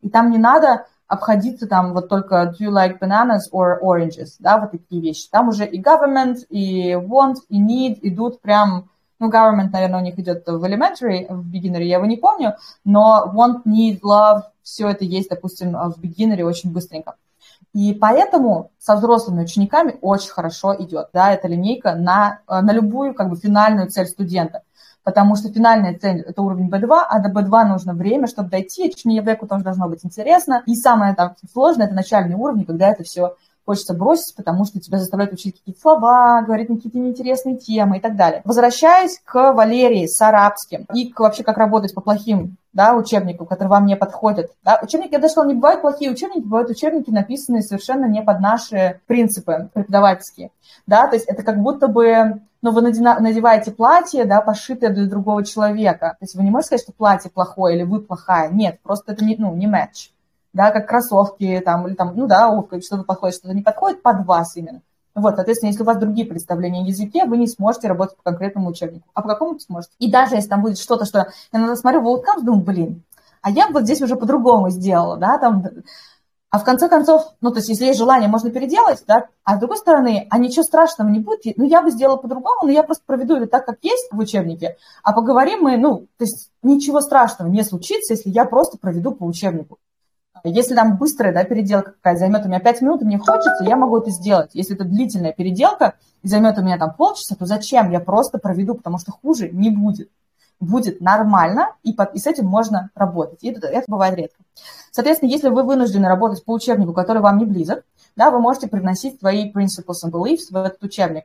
и там не надо обходиться там вот только do you like bananas or oranges, да, вот такие вещи. Там уже и government, и want, и need идут прям, ну, government, наверное, у них идет в elementary, в beginner, я его не помню, но want, need, love, все это есть, допустим, в beginner очень быстренько. И поэтому со взрослыми учениками очень хорошо идет, да, эта линейка на, на любую как бы финальную цель студента потому что финальная цель – это уровень B2, а до B2 нужно время, чтобы дойти, человеку тоже должно быть интересно. И самое там, сложное – это начальный уровень, когда это все хочется бросить, потому что тебя заставляют учить какие-то слова, говорить на какие-то неинтересные темы и так далее. Возвращаясь к Валерии с арабским и к вообще как работать по плохим да, учебникам, которые вам не подходят. Да. Учебники, я даже сказала, не бывают плохие учебники, бывают учебники, написанные совершенно не под наши принципы преподавательские. Да, то есть это как будто бы но вы надеваете платье, да, пошитое для другого человека. То есть вы не можете сказать, что платье плохое или вы плохая. Нет, просто это не, ну, не матч. Да, как кроссовки там, или там, ну да, что-то подходит, что-то не подходит под вас именно. Вот, соответственно, если у вас другие представления о языке, вы не сможете работать по конкретному учебнику. А по какому сможете? И даже если там будет что-то, что я иногда смотрю в Outcomes, думаю, блин, а я бы вот здесь уже по-другому сделала, да, там а в конце концов, ну, то есть, если есть желание, можно переделать, да, а с другой стороны, а ничего страшного не будет, ну, я бы сделала по-другому, но я просто проведу это так, как есть в учебнике, а поговорим мы, ну, то есть, ничего страшного не случится, если я просто проведу по учебнику. Если там быстрая, да, переделка какая займет у меня 5 минут, и мне хочется, я могу это сделать. Если это длительная переделка, и займет у меня там полчаса, то зачем? Я просто проведу, потому что хуже не будет будет нормально, и, под, и с этим можно работать. И это, это бывает редко. Соответственно, если вы вынуждены работать по учебнику, который вам не близок, да, вы можете привносить свои principles and beliefs в этот учебник.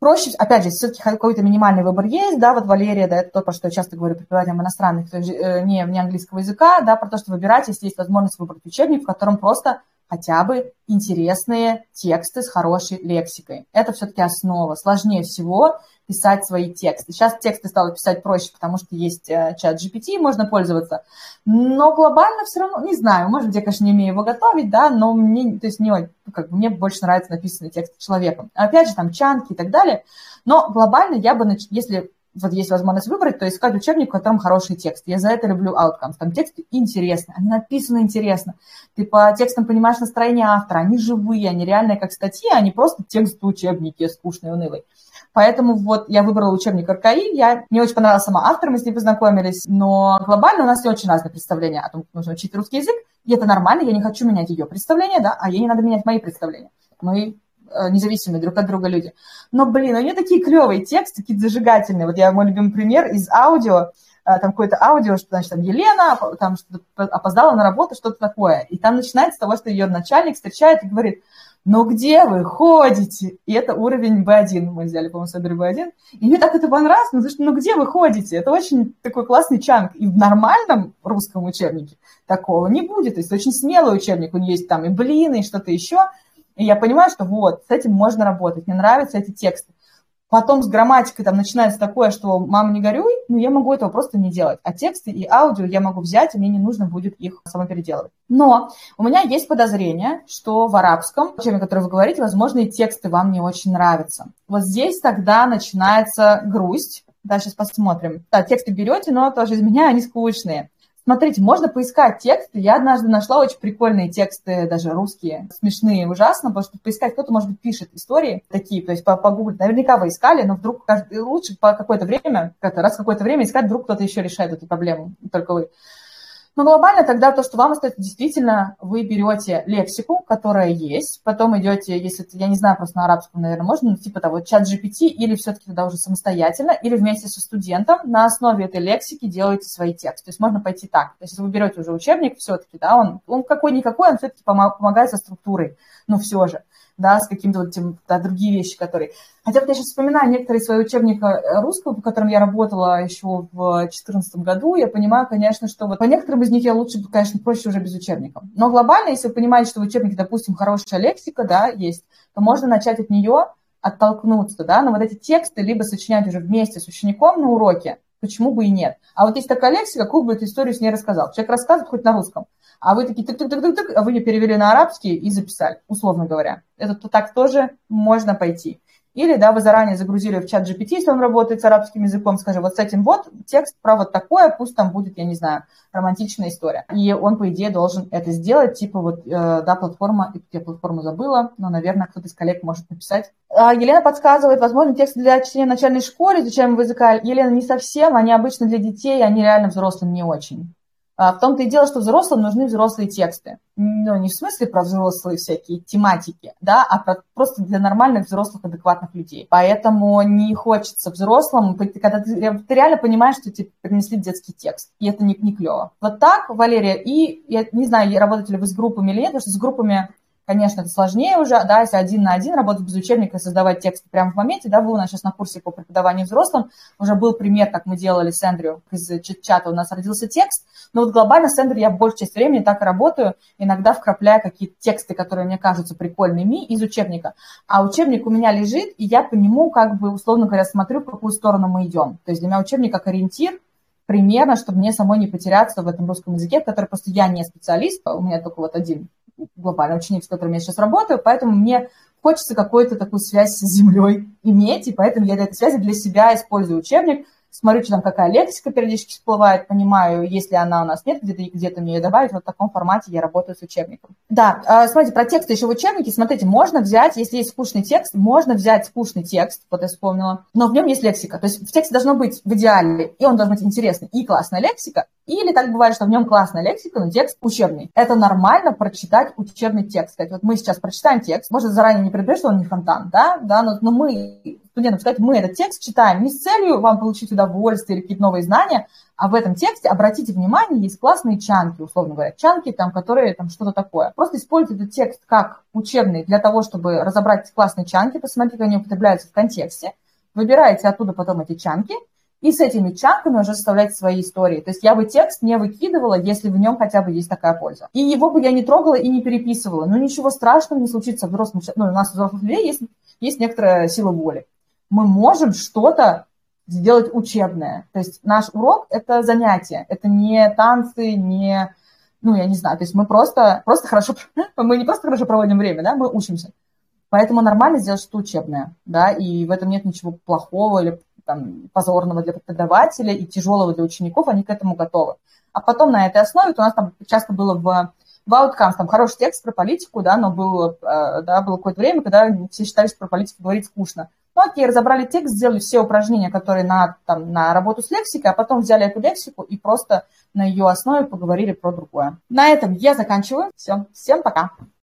Проще, опять же, все-таки какой-то минимальный выбор есть, да, вот Валерия, да, это то, про что я часто говорю преподавателям иностранных, э, не, не английского языка, да, про то, что выбирать, если есть возможность выбрать учебник, в котором просто хотя бы интересные тексты с хорошей лексикой. Это все-таки основа. Сложнее всего писать свои тексты. Сейчас тексты стало писать проще, потому что есть э, чат GPT, можно пользоваться. Но глобально все равно, не знаю, может, я, конечно, не умею его готовить, да, но мне, то есть не, как, мне больше нравится написанный текст человеком. Опять же, там чанки и так далее. Но глобально я бы, если вот есть возможность выбрать, то искать учебник, в котором хороший текст. Я за это люблю Outcomes. Там тексты интересны, они написаны интересно. Ты по текстам понимаешь настроение автора, они живые, они реальные как статьи, а не просто текст учебники скучный, унылый. Поэтому вот я выбрала учебник РКИ, я, мне очень понравился сама автор, мы с ней познакомились, но глобально у нас очень разные представления о том, как нужно учить русский язык, и это нормально, я не хочу менять ее представления, да, а ей не надо менять мои представления. Мы Э, независимые друг от друга люди. Но, блин, у нее такие клевые тексты, такие зажигательные. Вот я мой любимый пример из аудио. там какое-то аудио, что, значит, там Елена там опоздала на работу, что-то такое. И там начинается с того, что ее начальник встречает и говорит, ну где вы ходите? И это уровень B1, мы взяли, по-моему, Садри B1. И мне так это понравилось, потому что, ну где вы ходите? Это очень такой классный чанк. И в нормальном русском учебнике такого не будет. То есть очень смелый учебник, у нее есть там и блины, и что-то еще. И я понимаю, что вот, с этим можно работать. Мне нравятся эти тексты. Потом с грамматикой там начинается такое, что «мама, не горюй», ну, я могу этого просто не делать. А тексты и аудио я могу взять, и мне не нужно будет их самопеределывать. Но у меня есть подозрение, что в арабском, о чем который вы говорите, возможно, и тексты вам не очень нравятся. Вот здесь тогда начинается грусть. Да, сейчас посмотрим. Да, тексты берете, но тоже из меня они скучные. Смотрите, можно поискать тексты. Я однажды нашла очень прикольные тексты, даже русские, смешные, ужасно, потому что поискать кто-то, может быть, пишет истории такие, то есть по погуглить. Наверняка вы искали, но вдруг лучше по какое-то время, раз какое-то время искать, вдруг кто-то еще решает эту проблему, только вы. Но глобально тогда то, что вам остается, действительно, вы берете лексику, которая есть, потом идете, если, я не знаю, просто на арабском, наверное, можно, ну, типа того, чат GPT, или все-таки тогда уже самостоятельно, или вместе со студентом на основе этой лексики делаете свои тексты. То есть можно пойти так. То есть вы берете уже учебник, все-таки, да, он, он какой-никакой, он все-таки помогает со структурой, но все же да, с какими-то вот тем, да, другие вещи, которые... Хотя вот я сейчас вспоминаю некоторые свои учебники э, русского, по которым я работала еще в 2014 году, я понимаю, конечно, что вот по некоторым из них я лучше, конечно, проще уже без учебника. Но глобально, если вы понимаете, что в учебнике, допустим, хорошая лексика, да, есть, то можно начать от нее оттолкнуться, да, но вот эти тексты либо сочинять уже вместе с учеником на уроке, почему бы и нет. А вот есть такая лексика, какую бы эту историю с ней рассказал. Человек рассказывает хоть на русском, а вы такие тык-тык-тык-тык, а вы ее перевели на арабский и записали, условно говоря. Это так тоже можно пойти. Или, да, вы заранее загрузили в чат GPT, если он работает с арабским языком, скажи, вот с этим вот текст про вот такое, пусть там будет, я не знаю, романтичная история. И он, по идее, должен это сделать, типа вот, э, да, платформа, я платформу забыла, но, наверное, кто-то из коллег может написать. А Елена подсказывает, возможно, текст для чтения в начальной школе, изучаемого языка. Елена, не совсем, они обычно для детей, они реально взрослым не очень. А, в том-то и дело, что взрослым нужны взрослые тексты. Ну, не в смысле про взрослые всякие тематики, да, а про, просто для нормальных взрослых адекватных людей. Поэтому не хочется взрослым, когда ты, ты реально понимаешь, что тебе принесли детский текст, и это не, не клево. Вот так, Валерия, и я не знаю, работаете ли вы с группами или нет, потому что с группами Конечно, это сложнее уже, да, если один на один работать без учебника, создавать тексты прямо в моменте, да, вы у нас сейчас на курсе по преподаванию взрослым, уже был пример, как мы делали с Эндрю из чата, у нас родился текст, но вот глобально с Эндрю я большую часть времени так и работаю, иногда вкрапляя какие-то тексты, которые мне кажутся прикольными из учебника, а учебник у меня лежит, и я по нему, как бы, условно говоря, смотрю, в какую сторону мы идем. То есть для меня учебник как ориентир, примерно, чтобы мне самой не потеряться в этом русском языке, в который просто я не специалист, у меня только вот один глобальный ученик, с которым я сейчас работаю, поэтому мне хочется какую-то такую связь с землей иметь, и поэтому я для этой связи для себя использую учебник – смотрю, что там какая лексика периодически всплывает, понимаю, если она у нас нет, где-то где-то мне ее добавить, вот в таком формате я работаю с учебником. Да, а, смотрите, про тексты еще в учебнике, смотрите, можно взять, если есть скучный текст, можно взять скучный текст, вот я вспомнила, но в нем есть лексика, то есть в тексте должно быть в идеале, и он должен быть интересный, и классная лексика, или так бывает, что в нем классная лексика, но текст учебный. Это нормально прочитать учебный текст. Сказать, вот мы сейчас прочитаем текст, может, заранее не предупреждать, что он не фонтан, да, да, но, но мы студентам сказать, мы этот текст читаем не с целью вам получить удовольствие или какие-то новые знания, а в этом тексте, обратите внимание, есть классные чанки, условно говоря, чанки, там, которые там что-то такое. Просто используйте этот текст как учебный для того, чтобы разобрать классные чанки, посмотрите, как они употребляются в контексте, выбираете оттуда потом эти чанки, и с этими чанками уже составлять свои истории. То есть я бы текст не выкидывала, если в нем хотя бы есть такая польза. И его бы я не трогала и не переписывала. Но ничего страшного не случится в взрослом... Ну, у нас взрослых людей есть, есть некоторая сила воли мы можем что-то сделать учебное. То есть наш урок – это занятие, это не танцы, не, ну, я не знаю, то есть мы просто, просто хорошо, мы не просто хорошо проводим время, да, мы учимся. Поэтому нормально сделать что-то учебное, да, и в этом нет ничего плохого или там, позорного для преподавателя и тяжелого для учеников, они к этому готовы. А потом на этой основе, то у нас там часто было в в Outcomes, там хороший текст про политику, да, но было, э, да, было какое-то время, когда все считали, что про политику говорить скучно. Ну, окей, разобрали текст, сделали все упражнения, которые на, там, на работу с лексикой, а потом взяли эту лексику и просто на ее основе поговорили про другое. На этом я заканчиваю. Все, всем пока.